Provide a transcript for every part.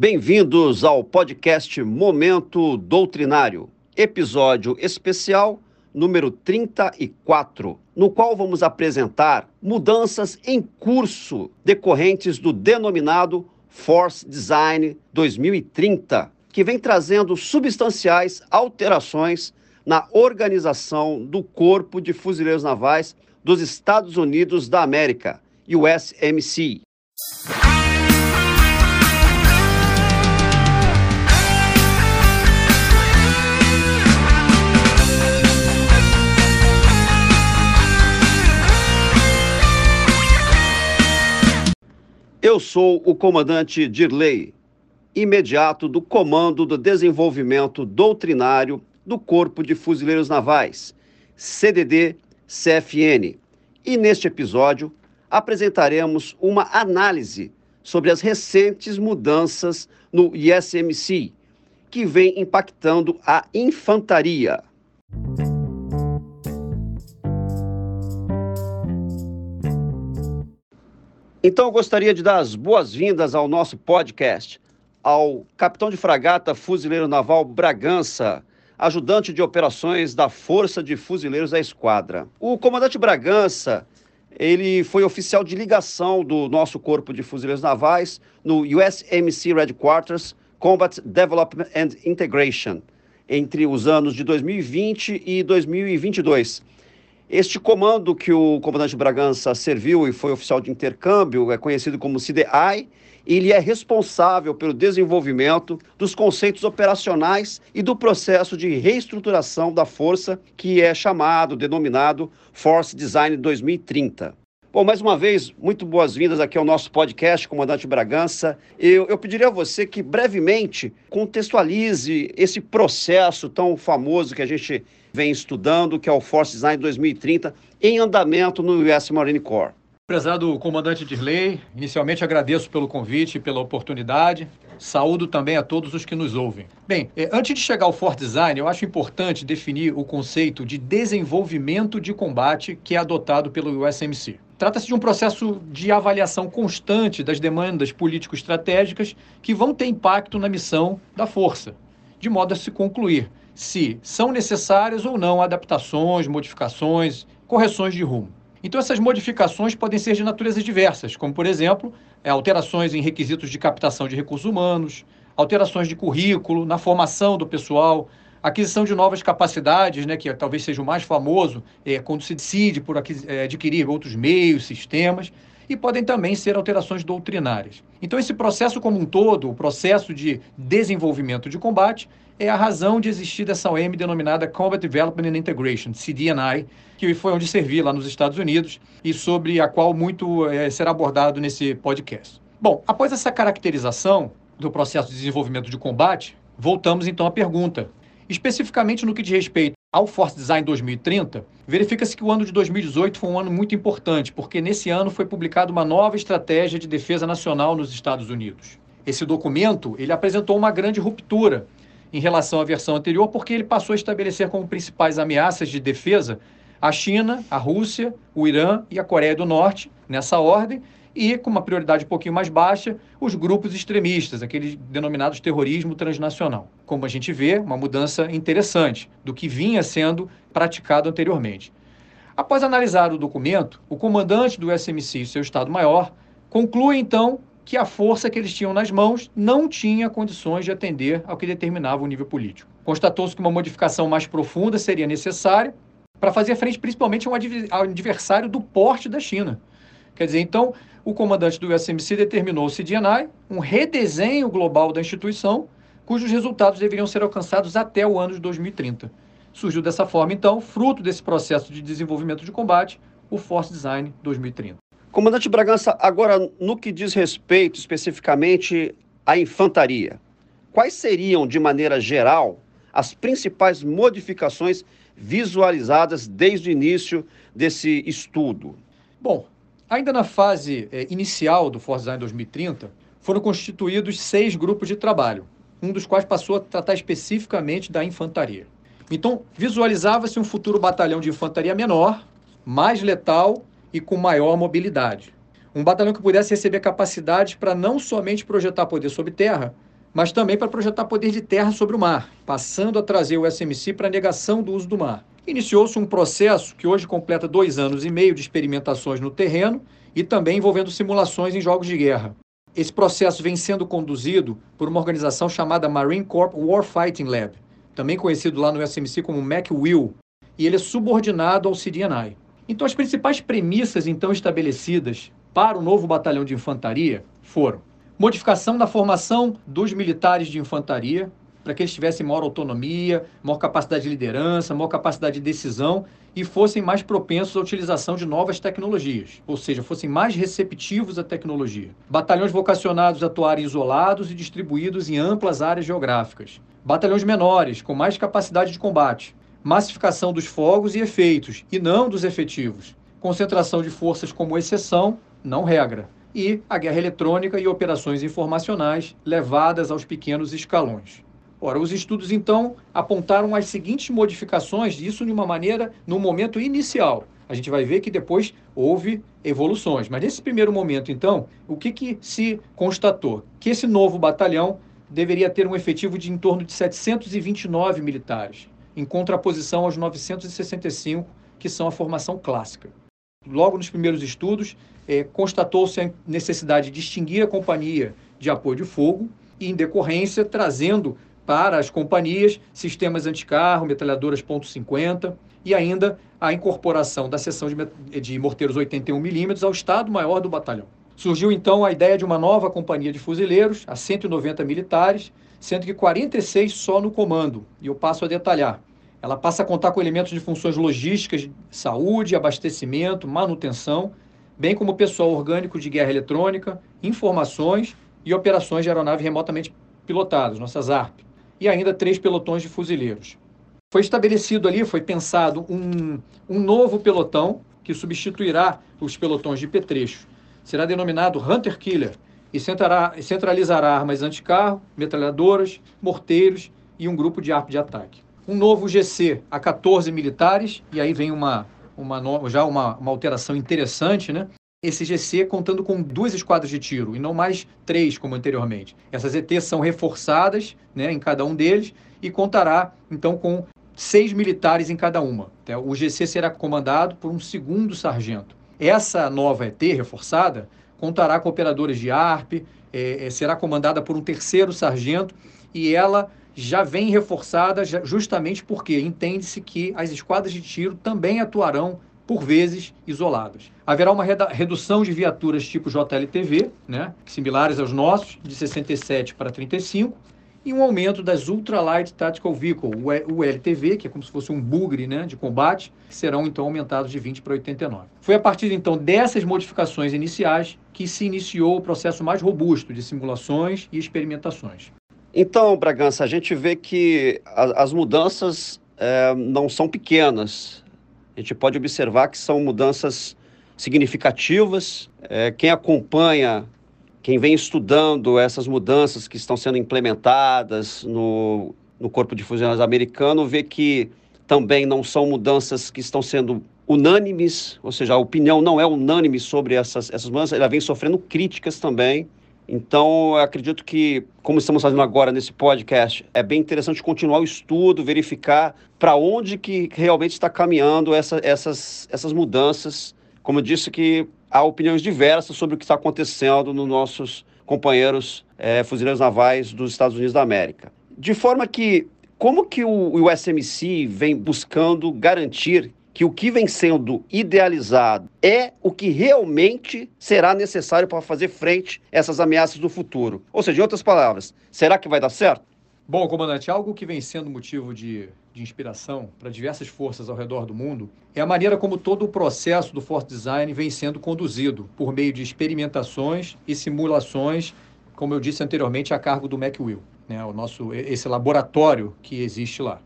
Bem-vindos ao podcast Momento Doutrinário, episódio especial número 34, no qual vamos apresentar mudanças em curso decorrentes do denominado Force Design 2030, que vem trazendo substanciais alterações na organização do Corpo de Fuzileiros Navais dos Estados Unidos da América, USMC. Eu sou o comandante Dirley, imediato do Comando do Desenvolvimento Doutrinário do Corpo de Fuzileiros Navais, CDD-CFN. E neste episódio apresentaremos uma análise sobre as recentes mudanças no ISMC, que vem impactando a infantaria. Então eu gostaria de dar as boas-vindas ao nosso podcast, ao capitão de fragata Fuzileiro Naval Bragança, ajudante de operações da Força de Fuzileiros da Esquadra. O comandante Bragança, ele foi oficial de ligação do nosso Corpo de Fuzileiros Navais no USMC Headquarters Combat Development and Integration entre os anos de 2020 e 2022 este comando que o comandante Bragança serviu e foi oficial de intercâmbio é conhecido como CDI. Ele é responsável pelo desenvolvimento dos conceitos operacionais e do processo de reestruturação da força, que é chamado, denominado Force Design 2030. Bom, mais uma vez, muito boas-vindas aqui ao nosso podcast, Comandante Bragança. Eu, eu pediria a você que brevemente contextualize esse processo tão famoso que a gente vem estudando, que é o Force Design 2030, em andamento no US Marine Corps. Prezado comandante Dirley, inicialmente agradeço pelo convite e pela oportunidade. Saúdo também a todos os que nos ouvem. Bem, eh, antes de chegar ao Force Design, eu acho importante definir o conceito de desenvolvimento de combate que é adotado pelo USMC. Trata-se de um processo de avaliação constante das demandas político-estratégicas que vão ter impacto na missão da força, de modo a se concluir se são necessárias ou não adaptações, modificações, correções de rumo. Então, essas modificações podem ser de naturezas diversas, como, por exemplo, é, alterações em requisitos de captação de recursos humanos, alterações de currículo, na formação do pessoal, aquisição de novas capacidades, né, que talvez seja o mais famoso, é, quando se decide por é, adquirir outros meios, sistemas, e podem também ser alterações doutrinárias. Então, esse processo como um todo, o processo de desenvolvimento de combate, é a razão de existir dessa OM denominada Combat Development and Integration, CDNI, que foi onde servi lá nos Estados Unidos e sobre a qual muito é, será abordado nesse podcast. Bom, após essa caracterização do processo de desenvolvimento de combate, voltamos então à pergunta. Especificamente no que diz respeito ao Force Design 2030, verifica-se que o ano de 2018 foi um ano muito importante, porque nesse ano foi publicada uma nova estratégia de defesa nacional nos Estados Unidos. Esse documento, ele apresentou uma grande ruptura em relação à versão anterior, porque ele passou a estabelecer como principais ameaças de defesa a China, a Rússia, o Irã e a Coreia do Norte, nessa ordem, e, com uma prioridade um pouquinho mais baixa, os grupos extremistas, aqueles denominados terrorismo transnacional. Como a gente vê, uma mudança interessante do que vinha sendo praticado anteriormente. Após analisar o documento, o comandante do SMC e seu Estado-Maior conclui, então, que a força que eles tinham nas mãos não tinha condições de atender ao que determinava o nível político. Constatou-se que uma modificação mais profunda seria necessária para fazer frente principalmente ao adversário do porte da China. Quer dizer, então, o comandante do USMC determinou o CDNI, um redesenho global da instituição, cujos resultados deveriam ser alcançados até o ano de 2030. Surgiu dessa forma, então, fruto desse processo de desenvolvimento de combate, o Force Design 2030. Comandante Bragança, agora no que diz respeito especificamente à infantaria, quais seriam, de maneira geral, as principais modificações visualizadas desde o início desse estudo? Bom, ainda na fase eh, inicial do Force Design 2030, foram constituídos seis grupos de trabalho, um dos quais passou a tratar especificamente da infantaria. Então, visualizava-se um futuro batalhão de infantaria menor, mais letal e com maior mobilidade. Um batalhão que pudesse receber capacidade para não somente projetar poder sob terra, mas também para projetar poder de terra sobre o mar, passando a trazer o SMC para a negação do uso do mar. Iniciou-se um processo que hoje completa dois anos e meio de experimentações no terreno e também envolvendo simulações em jogos de guerra. Esse processo vem sendo conduzido por uma organização chamada Marine Corps Warfighting Lab, também conhecido lá no SMC como MacWill, e ele é subordinado ao CDNI. Então, as principais premissas então estabelecidas para o novo batalhão de infantaria foram modificação da formação dos militares de infantaria, para que eles tivessem maior autonomia, maior capacidade de liderança, maior capacidade de decisão e fossem mais propensos à utilização de novas tecnologias, ou seja, fossem mais receptivos à tecnologia. Batalhões vocacionados a atuarem isolados e distribuídos em amplas áreas geográficas. Batalhões menores, com mais capacidade de combate. Massificação dos fogos e efeitos, e não dos efetivos. Concentração de forças como exceção, não regra. E a guerra eletrônica e operações informacionais levadas aos pequenos escalões. Ora, os estudos então apontaram as seguintes modificações, isso de uma maneira, no momento inicial. A gente vai ver que depois houve evoluções. Mas nesse primeiro momento, então, o que, que se constatou? Que esse novo batalhão deveria ter um efetivo de em torno de 729 militares, em contraposição aos 965 que são a formação clássica. Logo nos primeiros estudos, eh, constatou-se a necessidade de extinguir a companhia de apoio de fogo e, em decorrência, trazendo para as companhias, sistemas anticarro, metralhadoras .50 e ainda a incorporação da seção de, de morteiros 81mm ao Estado-Maior do batalhão. Surgiu então a ideia de uma nova companhia de fuzileiros, a 190 militares, sendo que 46 só no comando, e eu passo a detalhar. Ela passa a contar com elementos de funções logísticas, saúde, abastecimento, manutenção, bem como pessoal orgânico de guerra eletrônica, informações e operações de aeronave remotamente pilotadas, nossas ARP e ainda três pelotões de fuzileiros. Foi estabelecido ali, foi pensado um, um novo pelotão que substituirá os pelotões de Petrecho. Será denominado Hunter Killer e centralizará armas anticarro, metralhadoras, morteiros e um grupo de arco de ataque. Um novo GC a 14 militares, e aí vem uma, uma já uma, uma alteração interessante, né? esse GC contando com duas esquadras de tiro e não mais três, como anteriormente. Essas ETs são reforçadas né, em cada um deles e contará, então, com seis militares em cada uma. Então, o GC será comandado por um segundo sargento. Essa nova ET reforçada contará com operadores de ARP, é, é, será comandada por um terceiro sargento e ela já vem reforçada justamente porque entende-se que as esquadras de tiro também atuarão por vezes isoladas. Haverá uma redução de viaturas tipo JLTV, né, similares aos nossos, de 67 para 35, e um aumento das Ultralight Tactical Vehicle, o LTV, que é como se fosse um bugre né, de combate, que serão então aumentados de 20 para 89. Foi a partir então dessas modificações iniciais que se iniciou o processo mais robusto de simulações e experimentações. Então, Bragança, a gente vê que as mudanças é, não são pequenas a gente pode observar que são mudanças significativas. É, quem acompanha, quem vem estudando essas mudanças que estão sendo implementadas no, no Corpo de Fuzileiros americano, vê que também não são mudanças que estão sendo unânimes, ou seja, a opinião não é unânime sobre essas, essas mudanças, ela vem sofrendo críticas também. Então, eu acredito que, como estamos fazendo agora nesse podcast, é bem interessante continuar o estudo, verificar para onde que realmente está caminhando essa, essas, essas mudanças. Como eu disse que há opiniões diversas sobre o que está acontecendo nos nossos companheiros é, fuzileiros navais dos Estados Unidos da América. De forma que, como que o, o SMC vem buscando garantir que o que vem sendo idealizado é o que realmente será necessário para fazer frente a essas ameaças do futuro. Ou seja, em outras palavras, será que vai dar certo? Bom, comandante, algo que vem sendo motivo de, de inspiração para diversas forças ao redor do mundo é a maneira como todo o processo do Force Design vem sendo conduzido por meio de experimentações e simulações, como eu disse anteriormente, a cargo do MacWill, né, o nosso, esse laboratório que existe lá.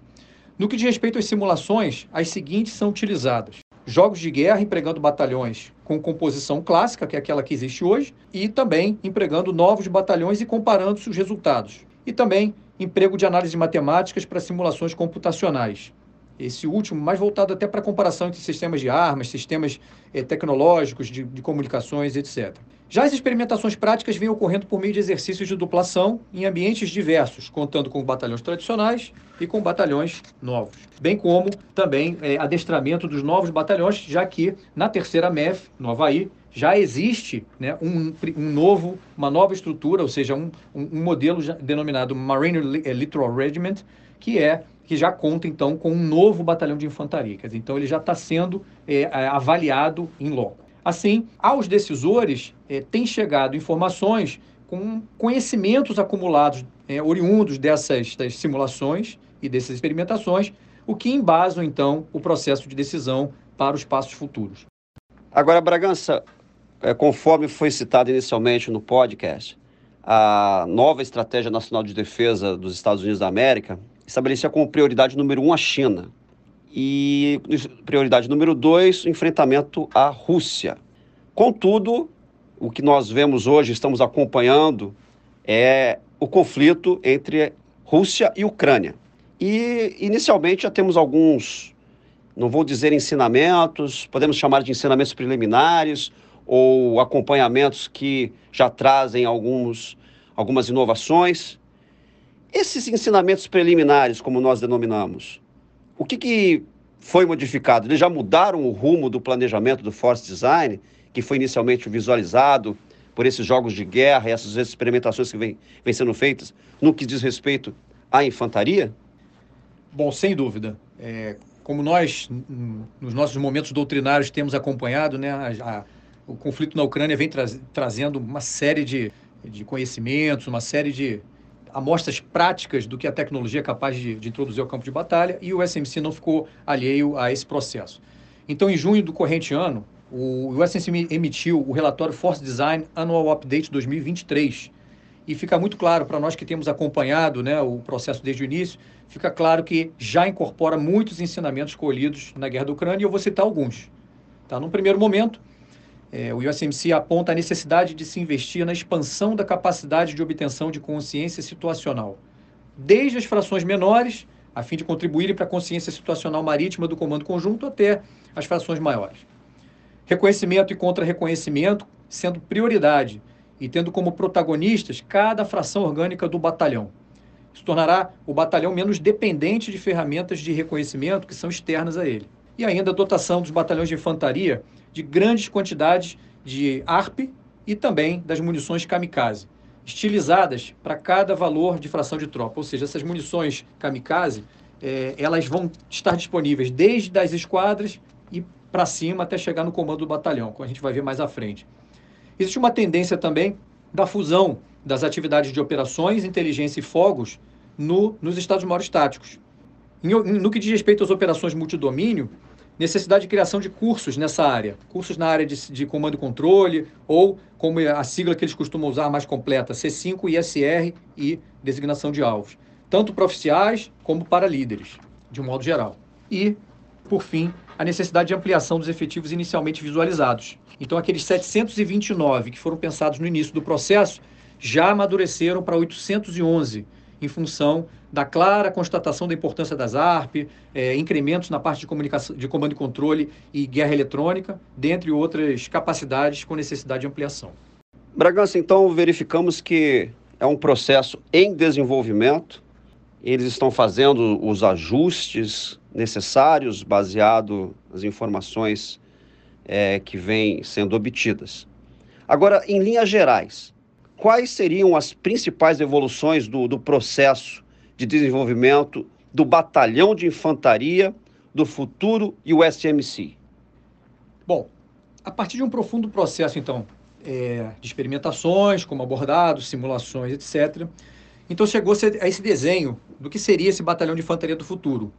No que diz respeito às simulações, as seguintes são utilizadas: jogos de guerra empregando batalhões com composição clássica, que é aquela que existe hoje, e também empregando novos batalhões e comparando os resultados. E também emprego de análise de matemáticas para simulações computacionais. Esse último, mais voltado até para comparação entre sistemas de armas, sistemas eh, tecnológicos, de, de comunicações, etc. Já as experimentações práticas vêm ocorrendo por meio de exercícios de duplação em ambientes diversos, contando com batalhões tradicionais e com batalhões novos, bem como também é, adestramento dos novos batalhões, já que na terceira MEF, no Havaí, já existe né, um, um novo, uma nova estrutura, ou seja, um, um modelo denominado Marine Littoral Regiment, que é que já conta então com um novo batalhão de infantaria. Então ele já está sendo é, avaliado em loco. Assim, aos decisores é, têm chegado informações com conhecimentos acumulados é, oriundos dessas simulações e dessas experimentações, o que embasam então o processo de decisão para os passos futuros. Agora, Bragança, é, conforme foi citado inicialmente no podcast, a nova Estratégia Nacional de Defesa dos Estados Unidos da América estabelecia como prioridade número um a China e prioridade número dois, enfrentamento à Rússia. Contudo, o que nós vemos hoje, estamos acompanhando, é o conflito entre Rússia e Ucrânia. E inicialmente já temos alguns, não vou dizer ensinamentos, podemos chamar de ensinamentos preliminares ou acompanhamentos que já trazem alguns, algumas inovações. Esses ensinamentos preliminares, como nós denominamos, o que, que foi modificado? Eles já mudaram o rumo do planejamento do Force Design, que foi inicialmente visualizado por esses jogos de guerra e essas experimentações que vêm, vêm sendo feitas no que diz respeito à infantaria? Bom, sem dúvida. É, como nós, nos nossos momentos doutrinários, temos acompanhado, né, a, a, o conflito na Ucrânia vem tra trazendo uma série de, de conhecimentos, uma série de amostras práticas do que a tecnologia é capaz de, de, introduzir ao campo de batalha e o SMC não ficou alheio a esse processo. Então, em junho do corrente ano, o, SMC emitiu o relatório Force Design Annual Update 2023. E fica muito claro para nós que temos acompanhado né, o processo desde o início, fica claro que já incorpora muitos ensinamentos colhidos na guerra da Ucrânia e eu vou citar alguns. Tá? Num primeiro momento, é, o USMC aponta a necessidade de se investir na expansão da capacidade de obtenção de consciência situacional, desde as frações menores, a fim de contribuírem para a consciência situacional marítima do Comando Conjunto, até as frações maiores. Reconhecimento e contra-reconhecimento sendo prioridade e tendo como protagonistas cada fração orgânica do batalhão. Isso tornará o batalhão menos dependente de ferramentas de reconhecimento que são externas a ele. E ainda a dotação dos batalhões de infantaria de grandes quantidades de ARP e também das munições kamikaze, estilizadas para cada valor de fração de tropa. Ou seja, essas munições kamikaze, é, elas vão estar disponíveis desde as esquadras e para cima até chegar no comando do batalhão, como a gente vai ver mais à frente. Existe uma tendência também da fusão das atividades de operações, inteligência e fogos no, nos estados maiores táticos. No que diz respeito às operações multidomínio, necessidade de criação de cursos nessa área, cursos na área de, de comando e controle, ou como a sigla que eles costumam usar mais completa, C5, ISR e designação de alvos, tanto para oficiais como para líderes, de um modo geral. E, por fim, a necessidade de ampliação dos efetivos inicialmente visualizados. Então, aqueles 729 que foram pensados no início do processo já amadureceram para 811 em função da clara constatação da importância das ARP, é, incrementos na parte de comunicação, de comando e controle e guerra eletrônica, dentre outras capacidades com necessidade de ampliação. Bragança, então verificamos que é um processo em desenvolvimento. Eles estão fazendo os ajustes necessários baseado nas informações é, que vêm sendo obtidas. Agora, em linhas gerais, quais seriam as principais evoluções do, do processo de desenvolvimento do Batalhão de Infantaria do Futuro e o SMC? Bom, a partir de um profundo processo, então, é, de experimentações, como abordados, simulações, etc., então chegou-se a esse desenho do que seria esse Batalhão de Infantaria do Futuro.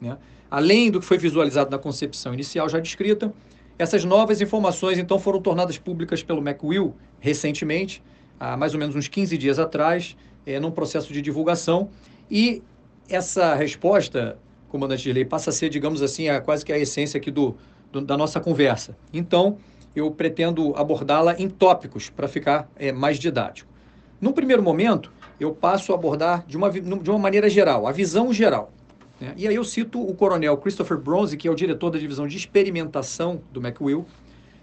Né? Além do que foi visualizado na concepção inicial já descrita, essas novas informações, então, foram tornadas públicas pelo McWill recentemente, há mais ou menos uns 15 dias atrás, é, num processo de divulgação. E essa resposta, comandante de lei, passa a ser, digamos assim, a, quase que a essência aqui do, do da nossa conversa. Então, eu pretendo abordá-la em tópicos para ficar é, mais didático. Num primeiro momento, eu passo a abordar de uma, de uma maneira geral, a visão geral. Né? E aí eu cito o coronel Christopher Bronze, que é o diretor da divisão de experimentação do McWill,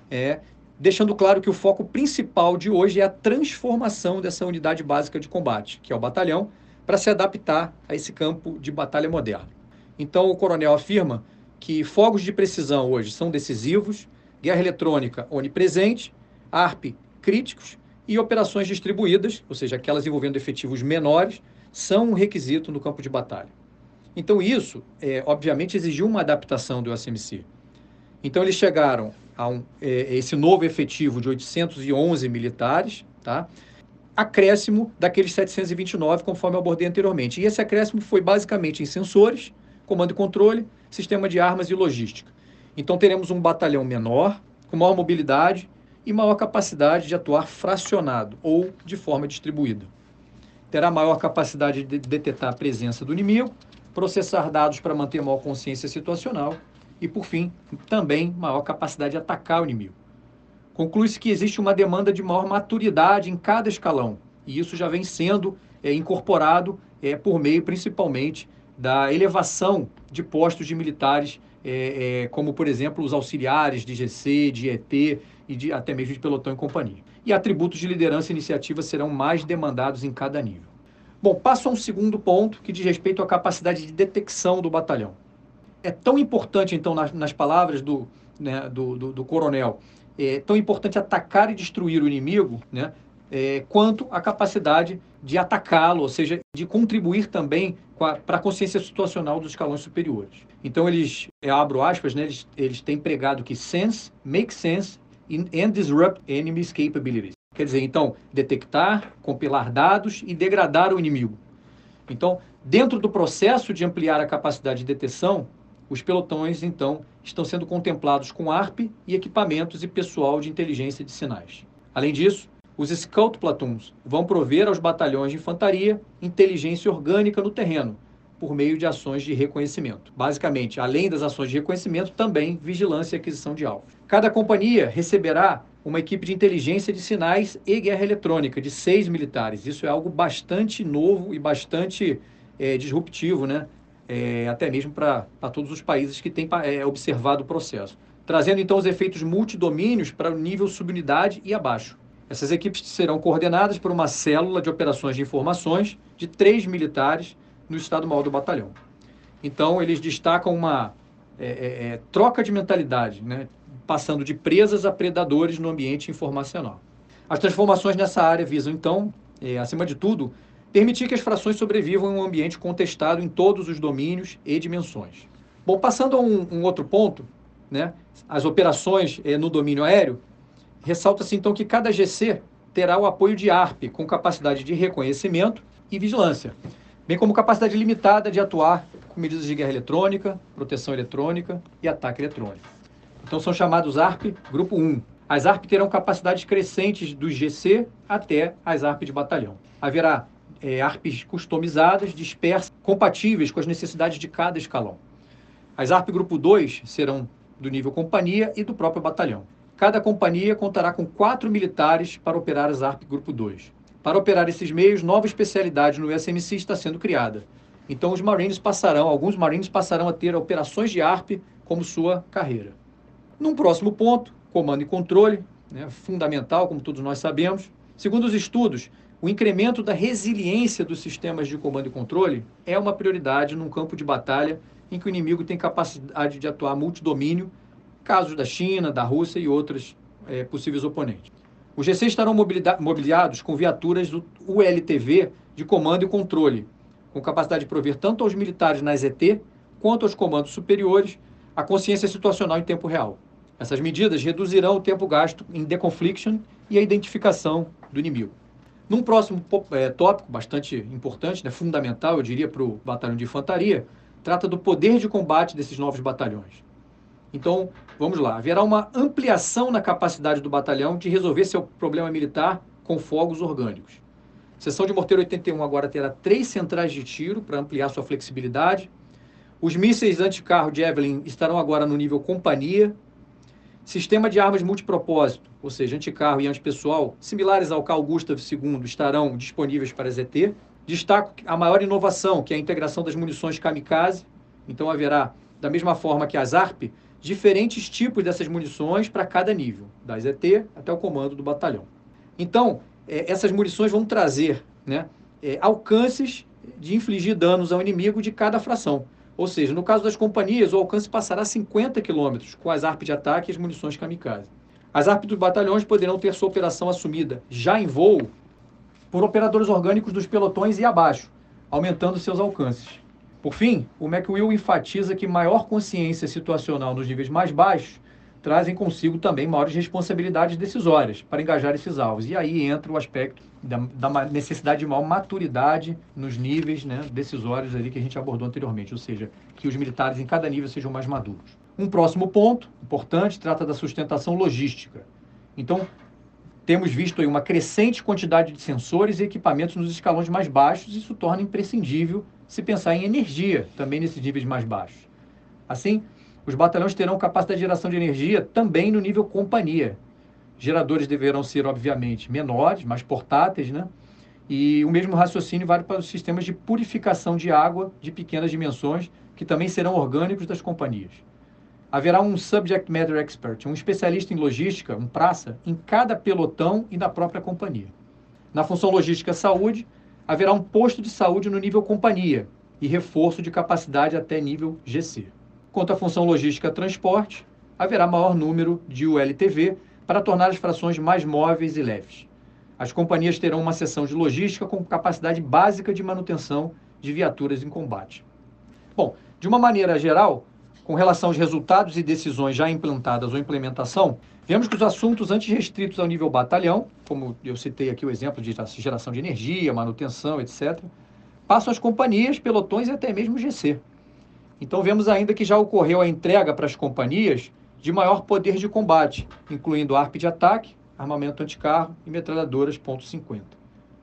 é, deixando claro que o foco principal de hoje é a transformação dessa unidade básica de combate, que é o batalhão, para se adaptar a esse campo de batalha moderno. Então, o coronel afirma que fogos de precisão hoje são decisivos, guerra eletrônica onipresente, ARP críticos e operações distribuídas, ou seja, aquelas envolvendo efetivos menores, são um requisito no campo de batalha. Então, isso, é, obviamente, exigiu uma adaptação do SMC. Então, eles chegaram a um, é, esse novo efetivo de 811 militares, tá? acréscimo daqueles 729, conforme eu abordei anteriormente. E esse acréscimo foi basicamente em sensores, comando e controle, sistema de armas e logística. Então, teremos um batalhão menor, com maior mobilidade e maior capacidade de atuar fracionado ou de forma distribuída. Terá maior capacidade de detectar a presença do inimigo, processar dados para manter maior consciência situacional e, por fim, também maior capacidade de atacar o inimigo. Conclui-se que existe uma demanda de maior maturidade em cada escalão, e isso já vem sendo é, incorporado é, por meio, principalmente, da elevação de postos de militares, é, é como, por exemplo, os auxiliares de GC, de ET e de, até mesmo de pelotão e companhia. E atributos de liderança e iniciativa serão mais demandados em cada nível. Bom, passo a um segundo ponto que diz respeito à capacidade de detecção do batalhão. É tão importante, então, nas, nas palavras do, né, do, do, do, coronel, é tão importante atacar e destruir o inimigo, né, é, quanto a capacidade de atacá-lo, ou seja, de contribuir também para a consciência situacional dos escalões superiores. Então, eles, eu abro aspas, né, eles, eles têm pregado que sense, make sense and disrupt enemy's capabilities. Quer dizer, então, detectar, compilar dados e degradar o inimigo. Então, dentro do processo de ampliar a capacidade de detecção, os pelotões, então, estão sendo contemplados com ARP e equipamentos e pessoal de inteligência de sinais. Além disso, os Scout Platoons vão prover aos batalhões de infantaria inteligência orgânica no terreno, por meio de ações de reconhecimento. Basicamente, além das ações de reconhecimento, também vigilância e aquisição de alvos. Cada companhia receberá uma equipe de inteligência de sinais e guerra eletrônica de seis militares. Isso é algo bastante novo e bastante é, disruptivo, né? É, até mesmo para todos os países que têm é, observado o processo. Trazendo então os efeitos multidomínios para o nível subunidade e abaixo. Essas equipes serão coordenadas por uma célula de operações de informações de três militares no estado maior do batalhão. Então, eles destacam uma é, é, é troca de mentalidade, né? passando de presas a predadores no ambiente informacional. As transformações nessa área visam, então, é, acima de tudo, permitir que as frações sobrevivam em um ambiente contestado em todos os domínios e dimensões. Bom, passando a um, um outro ponto, né, as operações é, no domínio aéreo, ressalta-se então que cada GC terá o apoio de ARP, com capacidade de reconhecimento e vigilância, bem como capacidade limitada de atuar com medidas de guerra eletrônica, proteção eletrônica e ataque eletrônico. Então são chamados ARP grupo 1. As ARP terão capacidades crescentes do GC até as ARP de batalhão. Haverá é, ARPs customizadas, dispersas, compatíveis com as necessidades de cada escalão. As ARP grupo 2 serão do nível companhia e do próprio batalhão. Cada companhia contará com quatro militares para operar as ARP grupo 2. Para operar esses meios, nova especialidade no SMC está sendo criada. Então os Marines passarão, alguns Marines passarão a ter operações de ARP como sua carreira. Num próximo ponto, comando e controle, né, fundamental, como todos nós sabemos. Segundo os estudos, o incremento da resiliência dos sistemas de comando e controle é uma prioridade num campo de batalha em que o inimigo tem capacidade de atuar multidomínio, casos da China, da Rússia e outros é, possíveis oponentes. Os GC estarão mobiliados com viaturas do ULTV de comando e controle, com capacidade de prover tanto aos militares na ET quanto aos comandos superiores a consciência situacional em tempo real. Essas medidas reduzirão o tempo gasto em deconfliction e a identificação do inimigo. Num próximo é, tópico, bastante importante, né, fundamental, eu diria, para o batalhão de infantaria, trata do poder de combate desses novos batalhões. Então, vamos lá. Haverá uma ampliação na capacidade do batalhão de resolver seu problema militar com fogos orgânicos. Seção de morteiro 81 agora terá três centrais de tiro para ampliar sua flexibilidade. Os mísseis anticarro Javelin estarão agora no nível companhia, Sistema de armas multipropósito, ou seja, anticarro e antipessoal, similares ao Carl Gustav II, estarão disponíveis para ZT. Destaco a maior inovação, que é a integração das munições kamikaze. Então haverá, da mesma forma que as ARP, diferentes tipos dessas munições para cada nível, da ZT até o comando do batalhão. Então, é, essas munições vão trazer né, é, alcances de infligir danos ao inimigo de cada fração. Ou seja, no caso das companhias, o alcance passará a 50 km com as ARP de ataque e as munições kamikaze. As ARP dos batalhões poderão ter sua operação assumida já em voo por operadores orgânicos dos pelotões e abaixo, aumentando seus alcances. Por fim, o McWill enfatiza que maior consciência situacional nos níveis mais baixos trazem consigo também maiores responsabilidades decisórias para engajar esses alvos. E aí entra o aspecto da, da necessidade de maior maturidade nos níveis né, decisórios ali que a gente abordou anteriormente, ou seja, que os militares em cada nível sejam mais maduros. Um próximo ponto importante trata da sustentação logística. Então, temos visto uma crescente quantidade de sensores e equipamentos nos escalões mais baixos, isso torna imprescindível se pensar em energia também nesses níveis mais baixos. Assim, os batalhões terão capacidade de geração de energia também no nível companhia. Geradores deverão ser, obviamente, menores, mais portáteis, né? E o mesmo raciocínio vale para os sistemas de purificação de água de pequenas dimensões, que também serão orgânicos das companhias. Haverá um subject matter expert, um especialista em logística, um praça, em cada pelotão e na própria companhia. Na função logística saúde, haverá um posto de saúde no nível companhia e reforço de capacidade até nível GC. Quanto à função logística transporte, haverá maior número de ULTV para tornar as frações mais móveis e leves. As companhias terão uma seção de logística com capacidade básica de manutenção de viaturas em combate. Bom, de uma maneira geral, com relação aos resultados e decisões já implantadas ou implementação, vemos que os assuntos antes restritos ao nível batalhão, como eu citei aqui o exemplo de geração de energia, manutenção, etc., passam às companhias, pelotões e até mesmo GC. Então vemos ainda que já ocorreu a entrega para as companhias de maior poder de combate, incluindo ARP de ataque, armamento anticarro e metralhadoras .50.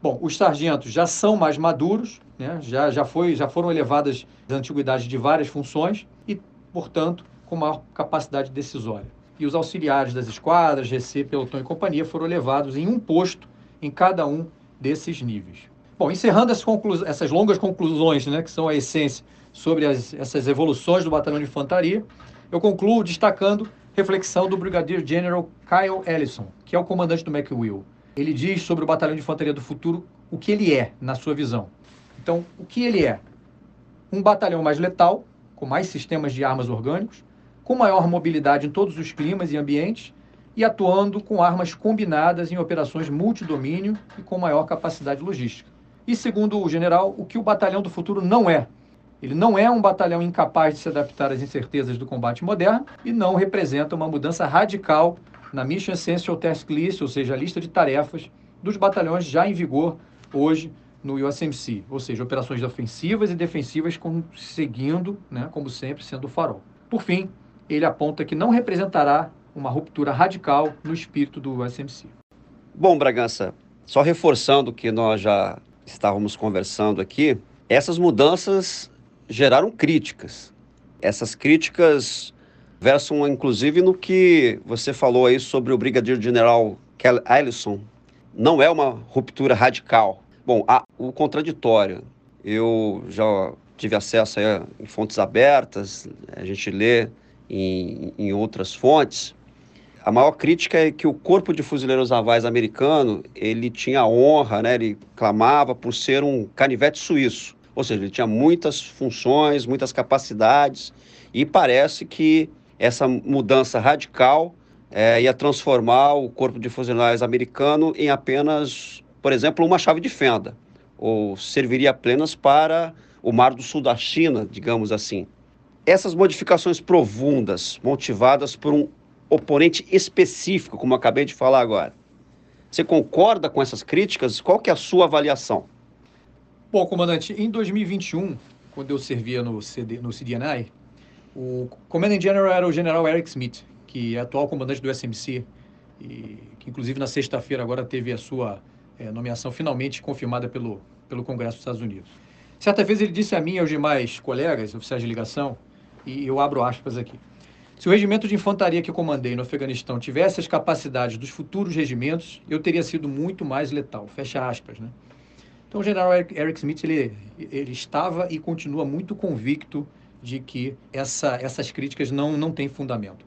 Bom, os sargentos já são mais maduros, né? já, já, foi, já foram elevadas as antiguidades de várias funções e, portanto, com maior capacidade decisória. E os auxiliares das esquadras, GC, pelotão e companhia foram elevados em um posto em cada um desses níveis. Bom, encerrando essas longas conclusões, né, que são a essência sobre as, essas evoluções do Batalhão de Infantaria, eu concluo destacando reflexão do Brigadier General Kyle Ellison, que é o comandante do McWill. Ele diz sobre o Batalhão de Infantaria do Futuro o que ele é, na sua visão. Então, o que ele é? Um batalhão mais letal, com mais sistemas de armas orgânicos, com maior mobilidade em todos os climas e ambientes e atuando com armas combinadas em operações multidomínio e com maior capacidade logística. E segundo o general, o que o batalhão do futuro não é, ele não é um batalhão incapaz de se adaptar às incertezas do combate moderno e não representa uma mudança radical na Mission Essential Task List, ou seja, a lista de tarefas dos batalhões já em vigor hoje no USMC, ou seja, operações ofensivas e defensivas seguindo, né, como sempre, sendo o farol. Por fim, ele aponta que não representará uma ruptura radical no espírito do USMC. Bom, Bragança, só reforçando o que nós já estávamos conversando aqui, essas mudanças geraram críticas. Essas críticas versam inclusive no que você falou aí sobre o Brigadier General Kelly Ellison. Não é uma ruptura radical. Bom, há o contraditório. Eu já tive acesso a em fontes abertas, a gente lê em, em outras fontes. A maior crítica é que o corpo de fuzileiros navais americano ele tinha honra, né? Ele clamava por ser um canivete suíço. Ou seja, ele tinha muitas funções, muitas capacidades, e parece que essa mudança radical é, ia transformar o corpo de fuzileiros americano em apenas, por exemplo, uma chave de fenda, ou serviria apenas para o Mar do Sul da China, digamos assim. Essas modificações profundas, motivadas por um oponente específico, como acabei de falar agora, você concorda com essas críticas? Qual que é a sua avaliação? Bom, comandante, em 2021, quando eu servia no, CD, no CDNI, o Commanding General era o General Eric Smith, que é atual comandante do SMC, e que inclusive na sexta-feira agora teve a sua é, nomeação finalmente confirmada pelo, pelo Congresso dos Estados Unidos. Certa vez ele disse a mim e aos demais colegas, oficiais de ligação, e eu abro aspas aqui. Se o regimento de infantaria que eu comandei no Afeganistão tivesse as capacidades dos futuros regimentos, eu teria sido muito mais letal. Fecha aspas, né? Então, o general Eric Smith ele, ele estava e continua muito convicto de que essa, essas críticas não, não têm fundamento.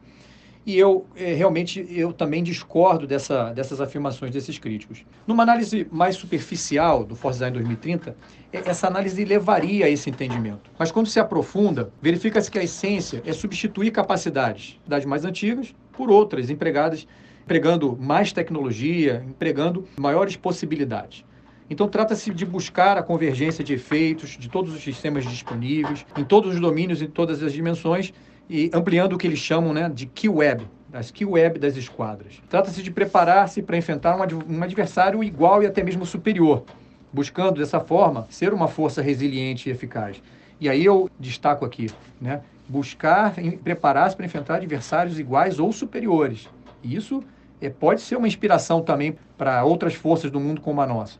E eu é, realmente eu também discordo dessa, dessas afirmações desses críticos. Numa análise mais superficial do Force Design 2030, essa análise levaria a esse entendimento. Mas quando se aprofunda, verifica-se que a essência é substituir capacidades das mais antigas por outras empregadas, empregando mais tecnologia, empregando maiores possibilidades. Então, trata-se de buscar a convergência de efeitos de todos os sistemas disponíveis, em todos os domínios e todas as dimensões, e ampliando o que eles chamam né, de key web, das key web das esquadras. Trata-se de preparar-se para enfrentar um adversário igual e até mesmo superior, buscando dessa forma ser uma força resiliente e eficaz. E aí eu destaco aqui, né, buscar preparar-se para enfrentar adversários iguais ou superiores. E isso é, pode ser uma inspiração também para outras forças do mundo como a nossa.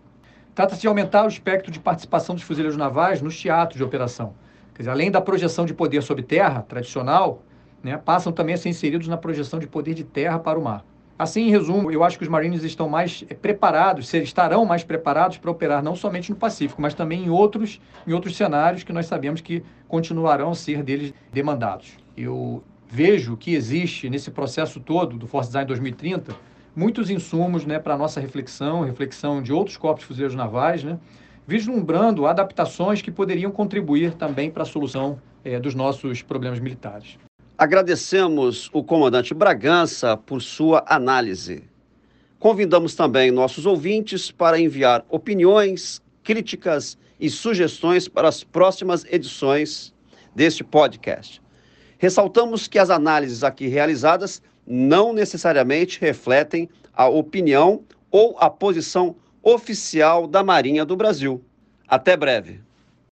Trata-se de aumentar o espectro de participação dos fuzileiros navais nos teatros de operação. Dizer, além da projeção de poder sobre terra tradicional, né, passam também a ser inseridos na projeção de poder de terra para o mar. Assim, em resumo, eu acho que os Marines estão mais eh, preparados, estarão mais preparados para operar não somente no Pacífico, mas também em outros, em outros cenários que nós sabemos que continuarão a ser deles demandados. Eu vejo que existe nesse processo todo do Force Design 2030 muitos insumos né, para a nossa reflexão, reflexão de outros corpos fuzileiros navais, né, vislumbrando adaptações que poderiam contribuir também para a solução é, dos nossos problemas militares. Agradecemos o comandante Bragança por sua análise. Convidamos também nossos ouvintes para enviar opiniões, críticas e sugestões para as próximas edições deste podcast. Ressaltamos que as análises aqui realizadas não necessariamente refletem a opinião ou a posição oficial da Marinha do Brasil. Até breve.